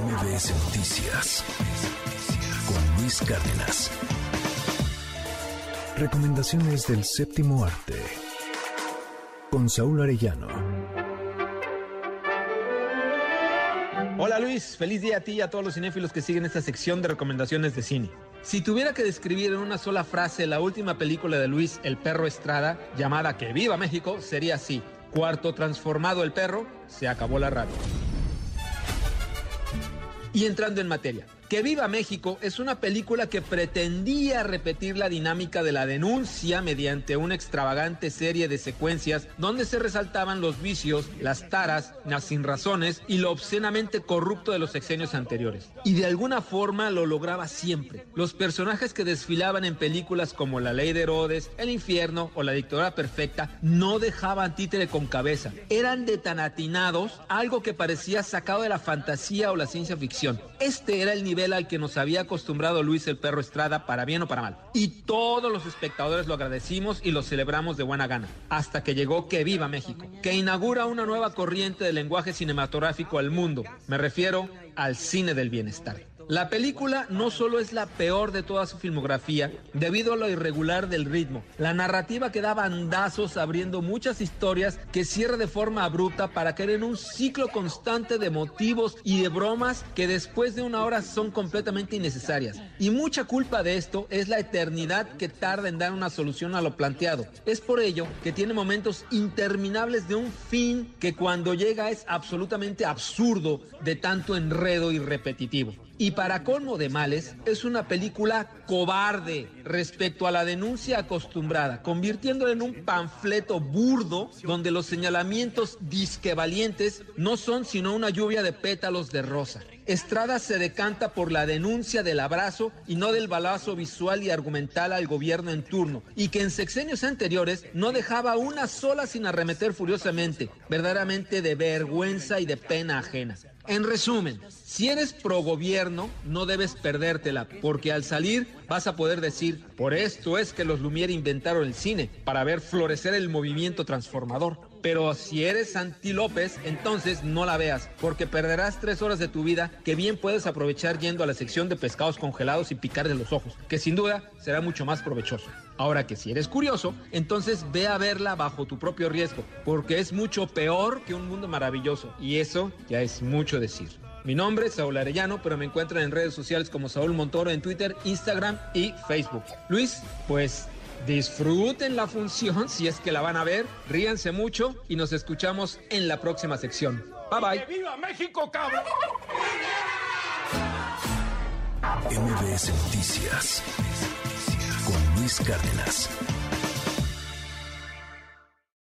MBS Noticias con Luis Cárdenas. Recomendaciones del séptimo arte con Saúl Arellano. Hola Luis, feliz día a ti y a todos los cinéfilos que siguen esta sección de recomendaciones de cine. Si tuviera que describir en una sola frase la última película de Luis, El perro Estrada, llamada Que viva México, sería así. Cuarto transformado el perro, se acabó la radio. Y entrando en materia, que Viva México es una película que pretendía repetir la dinámica de la denuncia mediante una extravagante serie de secuencias donde se resaltaban los vicios, las taras, las sinrazones y lo obscenamente corrupto de los sexenios anteriores. Y de alguna forma lo lograba siempre. Los personajes que desfilaban en películas como La Ley de Herodes, El Infierno o La Dictadura Perfecta no dejaban títere con cabeza. Eran de tan atinados, algo que parecía sacado de la fantasía o la ciencia ficción. Este era el nivel al que nos había acostumbrado Luis el Perro Estrada, para bien o para mal. Y todos los espectadores lo agradecimos y lo celebramos de buena gana. Hasta que llegó Que Viva México, que inaugura una nueva corriente de lenguaje cinematográfico al mundo. Me refiero al cine del bienestar. La película no solo es la peor de toda su filmografía, debido a lo irregular del ritmo, la narrativa que da bandazos abriendo muchas historias que cierra de forma abrupta para caer en un ciclo constante de motivos y de bromas que después de una hora son completamente innecesarias. Y mucha culpa de esto es la eternidad que tarda en dar una solución a lo planteado. Es por ello que tiene momentos interminables de un fin que cuando llega es absolutamente absurdo de tanto enredo y repetitivo. Y para colmo de males, es una película cobarde respecto a la denuncia acostumbrada, convirtiéndola en un panfleto burdo donde los señalamientos disquevalientes no son sino una lluvia de pétalos de rosa. Estrada se decanta por la denuncia del abrazo y no del balazo visual y argumental al gobierno en turno, y que en sexenios anteriores no dejaba una sola sin arremeter furiosamente, verdaderamente de vergüenza y de pena ajena. En resumen, si eres pro gobierno, no debes perdértela, porque al salir vas a poder decir, por esto es que los Lumière inventaron el cine, para ver florecer el movimiento transformador. Pero si eres anti López, entonces no la veas, porque perderás tres horas de tu vida que bien puedes aprovechar yendo a la sección de pescados congelados y picar de los ojos, que sin duda será mucho más provechoso. Ahora que si eres curioso, entonces ve a verla bajo tu propio riesgo, porque es mucho peor que un mundo maravilloso, y eso ya es mucho decir. Mi nombre es Saúl Arellano, pero me encuentran en redes sociales como Saúl Montoro en Twitter, Instagram y Facebook. Luis, pues Disfruten la función si es que la van a ver, ríanse mucho y nos escuchamos en la próxima sección. Bye bye. ¡Viva México, cabrón! MBS Noticias con Luis Cárdenas.